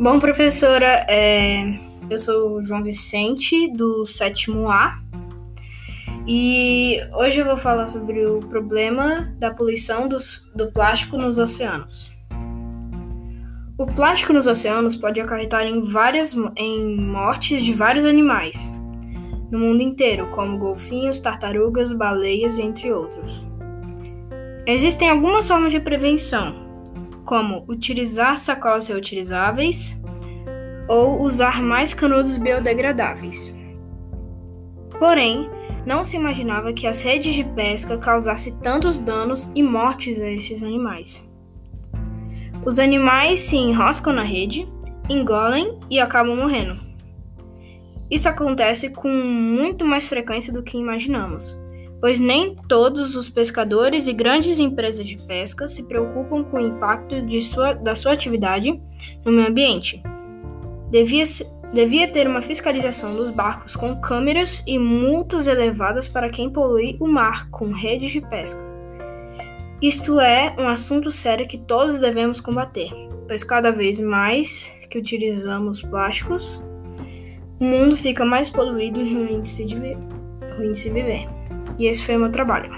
Bom, professora, é, eu sou João Vicente, do sétimo A, e hoje eu vou falar sobre o problema da poluição dos, do plástico nos oceanos. O plástico nos oceanos pode acarretar em várias em mortes de vários animais no mundo inteiro, como golfinhos, tartarugas, baleias, entre outros. Existem algumas formas de prevenção, como utilizar sacolas reutilizáveis ou usar mais canudos biodegradáveis. Porém, não se imaginava que as redes de pesca causassem tantos danos e mortes a esses animais. Os animais se enroscam na rede, engolem e acabam morrendo. Isso acontece com muito mais frequência do que imaginamos pois nem todos os pescadores e grandes empresas de pesca se preocupam com o impacto sua, da sua atividade no meio ambiente. Devia, devia ter uma fiscalização dos barcos com câmeras e multas elevadas para quem polui o mar com redes de pesca. Isto é um assunto sério que todos devemos combater, pois cada vez mais que utilizamos plásticos, o mundo fica mais poluído e ruim de se, ruim de se viver. E esse foi o meu trabalho.